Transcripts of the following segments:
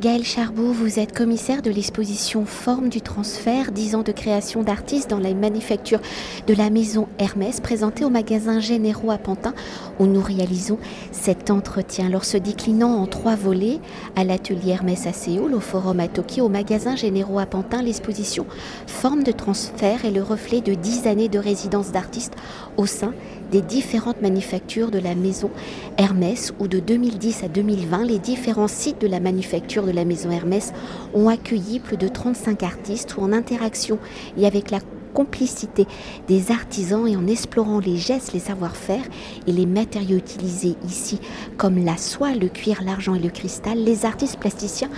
Gaël Charbot, vous êtes commissaire de l'exposition Forme du transfert, 10 ans de création d'artistes dans la manufacture de la maison Hermès, présentée au magasin Généraux à Pantin, où nous réalisons cet entretien. Alors se déclinant en trois volets, à l'atelier Hermès à Séoul, au forum à Tokyo, au magasin Généraux à Pantin, l'exposition Forme de transfert est le reflet de 10 années de résidence d'artistes au sein des différentes manufactures de la maison Hermès où de 2010 à 2020, les différents sites de la manufacture de la maison Hermès ont accueilli plus de 35 artistes ou en interaction et avec la complicité des artisans et en explorant les gestes, les savoir-faire et les matériaux utilisés ici, comme la soie, le cuir, l'argent et le cristal, les artistes plasticiens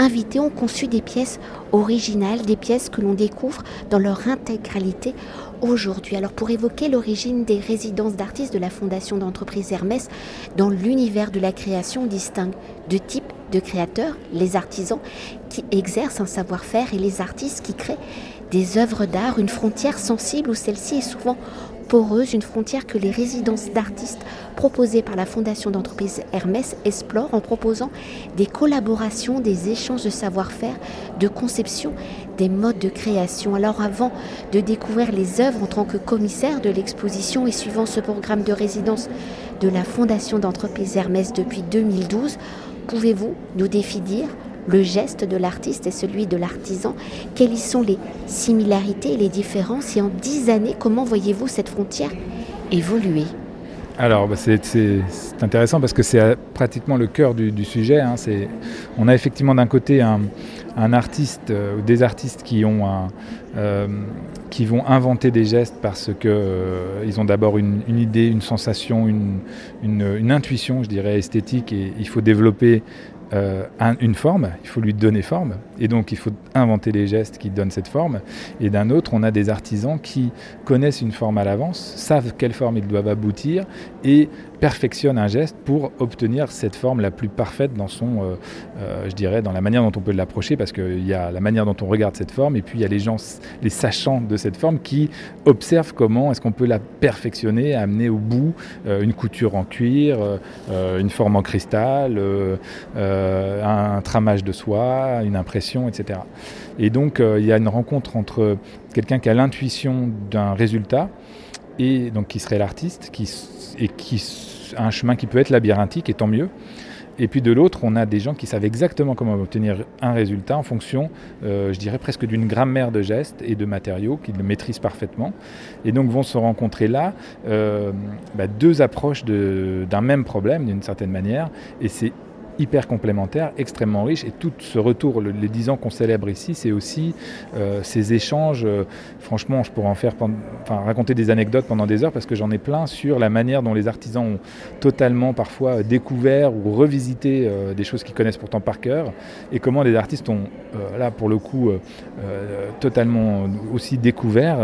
invités ont conçu des pièces originales, des pièces que l'on découvre dans leur intégralité aujourd'hui. Alors pour évoquer l'origine des résidences d'artistes de la Fondation d'entreprise Hermès, dans l'univers de la création, on distingue deux types de créateurs, les artisans qui exercent un savoir-faire et les artistes qui créent des œuvres d'art, une frontière sensible où celle-ci est souvent poreuse, une frontière que les résidences d'artistes proposées par la Fondation d'entreprise Hermès explorent en proposant des collaborations, des échanges de savoir-faire, de conception, des modes de création. Alors avant de découvrir les œuvres en tant que commissaire de l'exposition et suivant ce programme de résidence de la Fondation d'entreprise Hermès depuis 2012, pouvez-vous nous définir le geste de l'artiste et celui de l'artisan Quelles sont les similarités et les différences Et en dix années, comment voyez-vous cette frontière évoluer? Alors, bah, c'est intéressant parce que c'est euh, pratiquement le cœur du, sujet. Hein. On a effectivement d'un côté un, artiste euh, ou des artistes qui, ont euh, qui vont inventer des gestes parce qu'ils ont d'abord une, idée, une sensation, une, une, intuition, je dirais, esthétique, et il faut développer euh, une forme, il faut lui donner forme, et donc il faut inventer les gestes qui donnent cette forme. Et d'un autre, on a des artisans qui connaissent une forme à l'avance, savent quelle forme ils doivent aboutir, et perfectionne un geste pour obtenir cette forme la plus parfaite dans son, euh, euh, je dirais, dans la manière dont on peut l'approcher, parce qu'il y a la manière dont on regarde cette forme, et puis il y a les gens, les sachants de cette forme qui observent comment est-ce qu'on peut la perfectionner, amener au bout une couture en cuir, une forme en cristal, un, tramage de soie, une impression, etc. Et donc il y a une rencontre entre quelqu'un qui a l'intuition d'un résultat, et donc qui serait l'artiste, qui, et qui un chemin qui peut être labyrinthique, et tant mieux. Et puis de l'autre, on a des gens qui savent exactement comment obtenir un résultat en fonction, euh, je dirais presque d'une grammaire de gestes et de matériaux qu'ils maîtrisent parfaitement. Et donc vont se rencontrer là euh, bah, deux approches d'un même problème d'une certaine manière. Et c'est hyper complémentaire, extrêmement riche. Et tout ce retour, les dix ans qu'on célèbre ici, c'est aussi euh, ces échanges. Euh, franchement, je pourrais en faire, enfin, raconter des anecdotes pendant des heures parce que j'en ai plein sur la manière dont les artisans ont totalement parfois découvert ou revisité euh, des choses qu'ils connaissent pourtant par cœur et comment les artistes ont, là pour le coup, totalement aussi découvert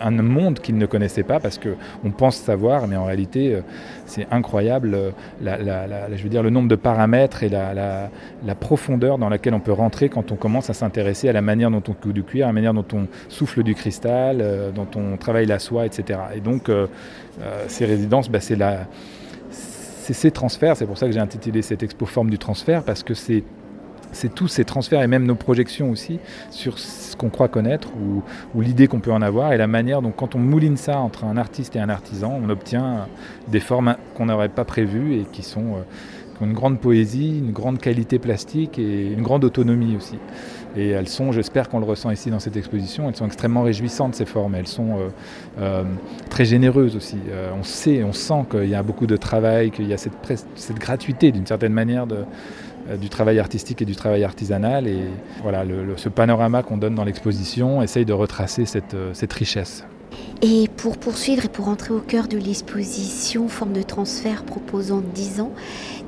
un monde qu'ils ne connaissaient pas parce qu'on pense savoir, mais en réalité, c'est incroyable, je veux dire, le nombre de paramètres et la, profondeur dans laquelle on peut rentrer quand on commence à s'intéresser à la manière dont on coud du cuir, à la manière dont on souffle du cristal, euh, dont on travaille la soie, etc. Et donc, euh, euh, ces résidences, bah, c'est ces transferts, c'est pour ça que j'ai intitulé cette expo Forme du transfert, parce que c'est c'est tous ces transferts et même nos projections aussi sur ce qu'on croit connaître ou, l'idée qu'on peut en avoir et la manière dont quand on mouline ça entre un artiste et un artisan, on obtient des formes qu'on n'aurait pas prévues et qui sont une grande poésie, une grande qualité plastique et une grande autonomie aussi. Et elles sont, j'espère qu'on le ressent ici dans cette exposition, elles sont extrêmement réjouissantes ces formes, elles sont euh, euh, très généreuses aussi. Euh, on sait, on sent qu'il y a beaucoup de travail, qu'il y a cette, gratuité d'une certaine manière du travail artistique et du travail artisanal. Et voilà, ce panorama qu'on donne dans l'exposition essaye de retracer cette richesse. Et pour poursuivre et pour entrer au cœur de l'exposition, forme de transfert proposant 10 ans,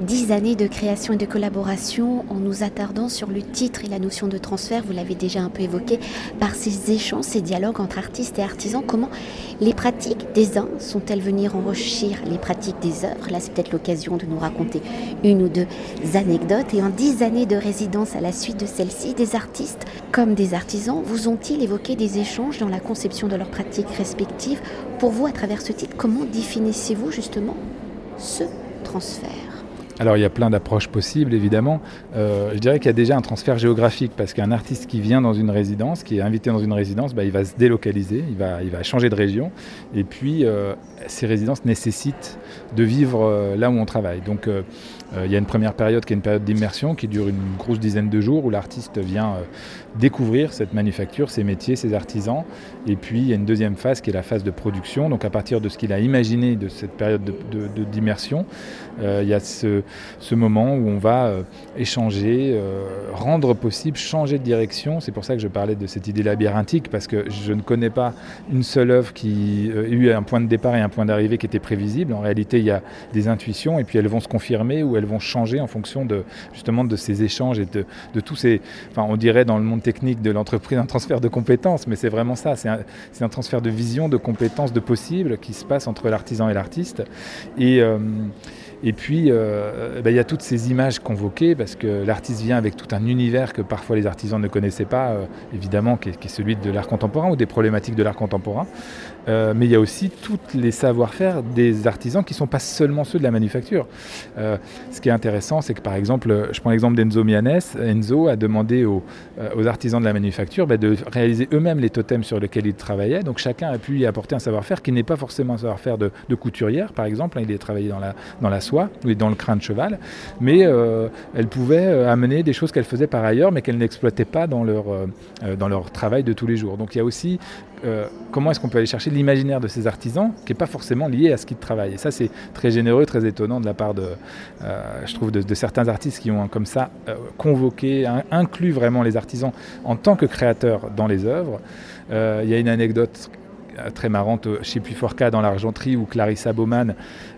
10 années de création et de collaboration, en nous attardant sur le titre et la notion de transfert, vous l'avez déjà un peu évoqué, par ces échanges, ces dialogues entre artistes et artisans, comment les pratiques des uns sont-elles venir enrichir les pratiques des autres? Là, c'est peut-être l'occasion de nous raconter une ou deux anecdotes. Et en 10 années de résidence à la suite de celle-ci, des artistes comme des artisans vous ont-ils évoqué des échanges dans la conception de leurs pratiques? Respectives Pour vous, à travers ce titre, comment définissez-vous justement ce transfert? Alors il y a plein d'approches possibles évidemment. Euh, je dirais qu'il y a déjà un transfert géographique parce qu'un artiste qui vient dans une résidence, qui est invité dans une résidence, bah, il va se délocaliser, il va, il va changer de région. Et puis euh, ces résidences nécessitent de vivre euh, là où on travaille. Donc il y a une première période qui est une période d'immersion qui dure une grosse dizaine de jours où l'artiste vient découvrir cette manufacture, ses métiers, ses artisans. Et puis il y a une deuxième phase qui est la phase de production. Donc à partir de ce qu'il a imaginé de cette période d'immersion, il y a ce, moment où on va euh, échanger, euh, rendre possible, changer de direction. C'est pour ça que je parlais de cette idée labyrinthique, parce que je ne connais pas une seule œuvre qui euh, ait eu un point de départ et un point d'arrivée qui était prévisible. En réalité, il y a des intuitions et puis elles vont se confirmer ou elles vont changer en fonction de justement de ces échanges et de, tous ces, enfin on dirait dans le monde technique de l'entreprise un transfert de compétences, mais c'est vraiment ça, c'est un, un, transfert de vision, de compétences, de possibles qui se passe entre l'artisan et l'artiste. Et et puis, euh, bah, il y a toutes ces images convoquées, parce que l'artiste vient avec tout un univers que parfois les artisans ne connaissaient pas, euh, évidemment, qui est, celui de l'art contemporain ou des problématiques de l'art contemporain. Euh, mais il y a aussi tous les savoir-faire des artisans qui ne sont pas seulement ceux de la manufacture. ce qui est intéressant, c'est que par exemple, je prends l'exemple d'Enzo Mianes. Enzo a demandé aux, artisans de la manufacture bah, de réaliser eux-mêmes les totems sur lesquels ils travaillaient. Donc chacun a pu y apporter un savoir-faire qui n'est pas forcément un savoir-faire de, couturière, par exemple. il est travaillé dans la, dans la soie dans le crin de cheval, mais euh, elles pouvaient euh, amener des choses qu'elles faisaient par ailleurs, mais qu'elles n'exploitaient pas dans leur, euh, dans leur travail de tous les jours. Donc il y a aussi comment est-ce qu'on peut aller chercher l'imaginaire de ces artisans qui n'est pas forcément lié à ce qu'ils travaillent. Et ça, c'est très généreux, très étonnant de la part de, je trouve, de, certains artistes qui ont comme ça convoqué, inclus vraiment les artisans en tant que créateurs dans les œuvres. Il y a une anecdote très marrante chez Puyforca dans l'argenterie où Clarissa Baumann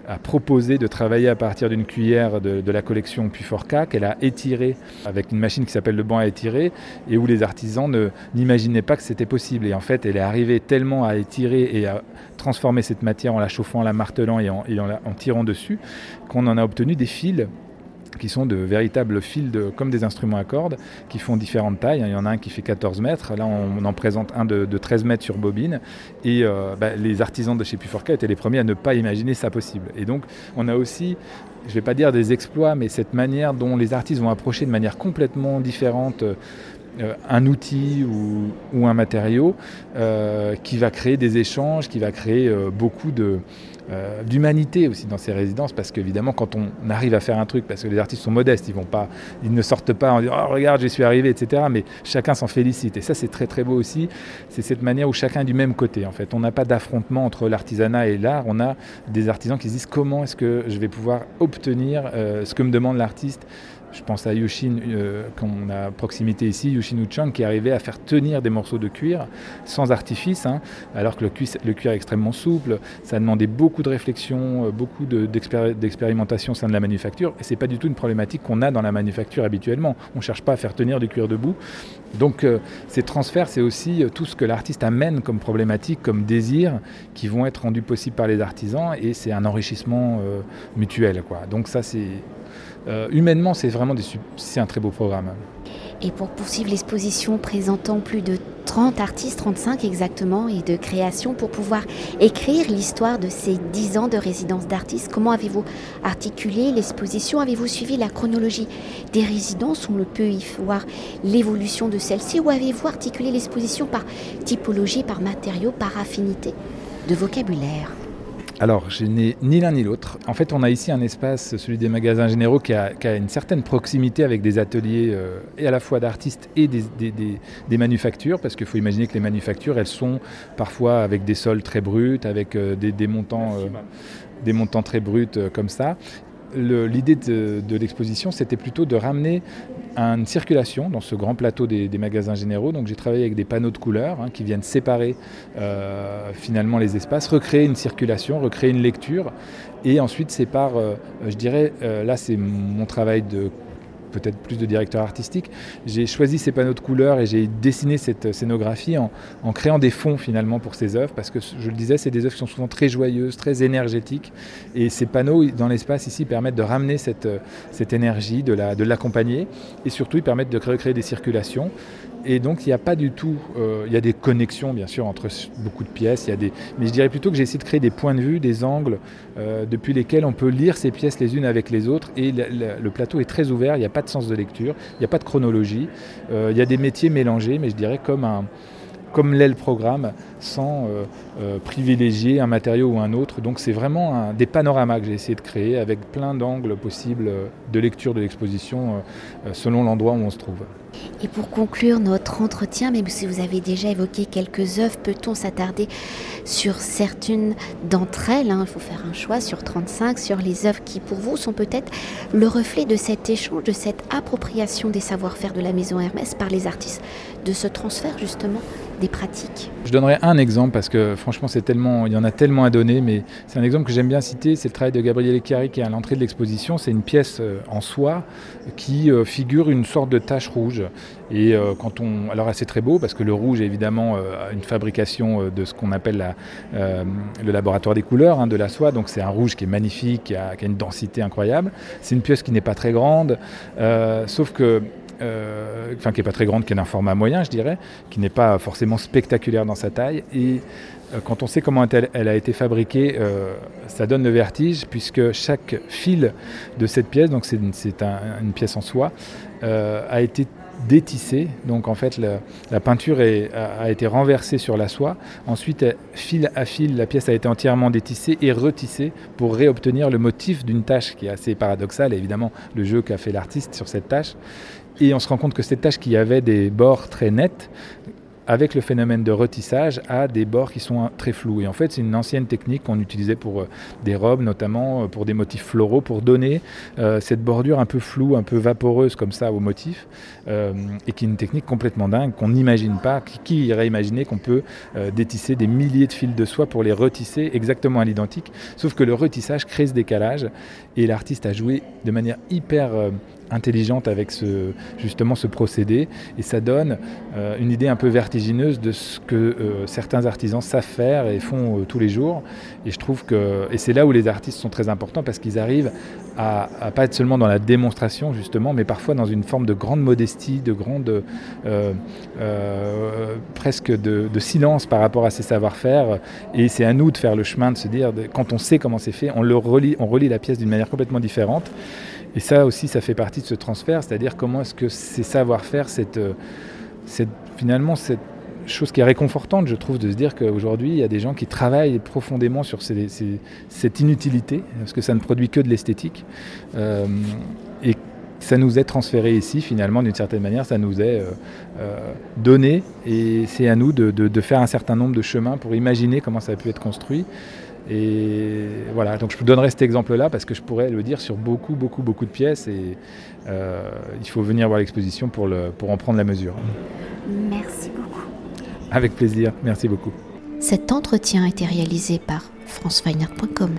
a proposé de travailler à partir d'une cuillère de, la collection Puyforca qu'elle a étirée avec une machine qui s'appelle le banc à étirer et où les artisans n'imaginaient pas que c'était possible. Et en fait, elle est arrivée tellement à étirer et à transformer cette matière en la chauffant, en la martelant et en tirant dessus qu'on en a obtenu des fils qui sont de véritables fils comme des instruments à cordes qui font différentes tailles. Il y en a un qui fait 14 mètres, là on, en présente un de, 13 mètres sur bobine. Et euh, bah, les artisans de chez Puforca étaient les premiers à ne pas imaginer ça possible. Et donc on a aussi, je ne vais pas dire des exploits, mais cette manière dont les artistes vont approcher de manière complètement différente euh, un outil ou, un matériau euh, qui va créer des échanges, qui va créer beaucoup de euh, d'humanité aussi dans ces résidences, parce qu'évidemment, quand on arrive à faire un truc, parce que les artistes sont modestes, ils, vont pas, ils ne sortent pas en disant oh, regarde, j'y suis arrivé, etc. Mais chacun s'en félicite. Et ça, c'est très très beau aussi. C'est cette manière où chacun est du même côté. En fait, on n'a pas d'affrontement entre l'artisanat et l'art. On a des artisans qui se disent comment est-ce que je vais pouvoir obtenir euh, ce que me demande l'artiste je pense à Yushin, euh, qu'on a à proximité ici, Yushin Uchang, qui arrivait à faire tenir des morceaux de cuir sans artifice, hein, alors que le cuir, est extrêmement souple. Ça a demandé beaucoup de réflexion, euh, beaucoup d'expérimentation au sein de la manufacture. Et ce n'est pas du tout une problématique qu'on a dans la manufacture habituellement. On ne cherche pas à faire tenir du cuir debout. Donc euh, ces transferts, c'est aussi euh, tout ce que l'artiste amène comme problématique, comme désir, qui vont être rendus possibles par les artisans. Et c'est un enrichissement mutuel. Quoi. Donc ça, c'est euh, humainement, c'est vraiment c'est un très beau programme. Et pour poursuivre l'exposition présentant plus de 30 artistes, 35 exactement, et de création pour pouvoir écrire l'histoire de ces 10 ans de résidence d'artistes, comment avez-vous articulé l'exposition? Avez-vous suivi la chronologie des résidences? On peut y voir l'évolution de celle-ci. Ou avez-vous articulé l'exposition par typologie, par matériaux, par affinité de vocabulaire? Alors, je n'ai ni l'un ni l'autre. En fait, on a ici un espace, celui des magasins généraux, qui a, une certaine proximité avec des ateliers euh, et à la fois d'artistes et des, manufactures, parce qu'il faut imaginer que les manufactures, elles sont parfois avec des sols très bruts, avec euh, des, montants, euh, des montants très bruts comme ça. L'idée de, l'exposition, c'était plutôt de ramener une circulation dans ce grand plateau des, magasins généraux. Donc j'ai travaillé avec des panneaux de couleurs hein, qui viennent séparer euh, finalement les espaces, recréer une circulation, recréer une lecture. Et ensuite c'est par, euh, je dirais, euh, là c'est mon travail de peut-être plus de directeur artistique, j'ai choisi ces panneaux de couleurs et j'ai dessiné cette scénographie en, créant des fonds finalement pour ces œuvres, parce que je le disais, c'est des œuvres qui sont souvent très joyeuses, très énergétiques, et ces panneaux dans l'espace ici permettent de ramener cette, énergie, de l'accompagner, et surtout ils permettent de recréer des circulations. Et donc il n'y a pas du tout, euh, il y a des connexions bien sûr entre beaucoup de pièces, il y a des, mais je dirais plutôt que j'ai essayé de créer des points de vue, des angles euh, depuis lesquels on peut lire ces pièces les unes avec les autres. Et le, plateau est très ouvert, il n'y a pas de sens de lecture, il n'y a pas de chronologie, euh, il y a des métiers mélangés, mais je dirais comme un, comme l'est le programme, sans privilégier un matériau ou un autre. Donc c'est vraiment des panoramas que j'ai essayé de créer avec plein d'angles possibles de lecture de l'exposition selon l'endroit où on se trouve. Et pour conclure notre entretien, même si vous avez déjà évoqué quelques œuvres, peut-on s'attarder sur certaines d'entre elles hein? Il faut faire un choix sur 35, sur les œuvres qui pour vous sont peut-être le reflet de cet échange, de cette appropriation des savoir-faire de la maison Hermès par les artistes, de ce transfert justement des pratiques. Je donnerai un exemple parce que franchement c'est tellement, il y en a tellement à donner, mais c'est un exemple que j'aime bien citer, c'est le travail de Gabriel Chiari qui est à l'entrée de l'exposition. C'est une pièce euh, en soie qui euh, figure une sorte de tache rouge. Et euh, quand on, alors c'est très beau parce que le rouge est évidemment une fabrication de ce qu'on appelle le laboratoire des couleurs hein, de la soie. Donc c'est un rouge qui est magnifique, qui a une densité incroyable. C'est une pièce qui n'est pas très grande, sauf que euh, enfin qui n'est pas très grande, qui est d'un format moyen, je dirais, qui n'est pas forcément spectaculaire dans sa taille. Et euh, quand on sait comment elle, a été fabriquée, euh, ça donne le vertige, puisque chaque fil de cette pièce, donc c'est une, pièce en soie, a été détissé. Donc en fait, la, peinture a, été renversée sur la soie. Ensuite, fil à fil, la pièce a été entièrement détissée et retissée pour réobtenir le motif d'une tâche qui est assez paradoxale. Évidemment, le jeu qu'a fait l'artiste sur cette tâche. Et on se rend compte que cette tâche qui avait des bords très nets, avec le phénomène de retissage, a des bords qui sont très flous. Et en fait, c'est une ancienne technique qu'on utilisait pour euh, des robes, notamment euh, pour des motifs floraux, pour donner euh, cette bordure un peu floue, un peu vaporeuse comme ça au motif, et qui est une technique complètement dingue qu'on n'imagine pas. Qui, irait imaginer qu'on peut détisser des milliers de fils de soie pour les retisser exactement à l'identique Sauf que le retissage crée ce décalage, et l'artiste a joué de manière hyper intelligente avec ce, justement ce procédé. Et ça donne euh, une idée un peu vertigineuse de ce que euh, certains artisans savent faire et font euh, tous les jours. Et je trouve que et c'est là où les artistes sont très importants parce qu'ils arrivent à, pas être seulement dans la démonstration justement mais parfois dans une forme de grande modestie de grande presque de, de, silence par rapport à ces savoir-faire. Et c'est à nous de faire le chemin de se dire quand on sait comment c'est fait on le relie on relie la pièce d'une manière complètement différente et ça aussi, ça fait partie de ce transfert, c'est-à-dire comment est-ce que ces savoir-faire, cette, euh, cette, finalement, cette chose qui est réconfortante, je trouve, de se dire qu'aujourd'hui, il y a des gens qui travaillent profondément sur cette inutilité, parce que ça ne produit que de l'esthétique. Euh, et ça nous est transféré ici, finalement, d'une certaine manière, ça nous est euh, donné, et c'est à nous de, de, faire un certain nombre de chemins pour imaginer comment ça a pu être construit. Et voilà, donc je vous donnerai cet exemple-là parce que je pourrais le dire sur beaucoup, beaucoup, beaucoup de pièces et euh, il faut venir voir l'exposition pour, pour en prendre la mesure. Merci beaucoup. Avec plaisir, merci beaucoup. Cet entretien a été réalisé par franceweiner.com.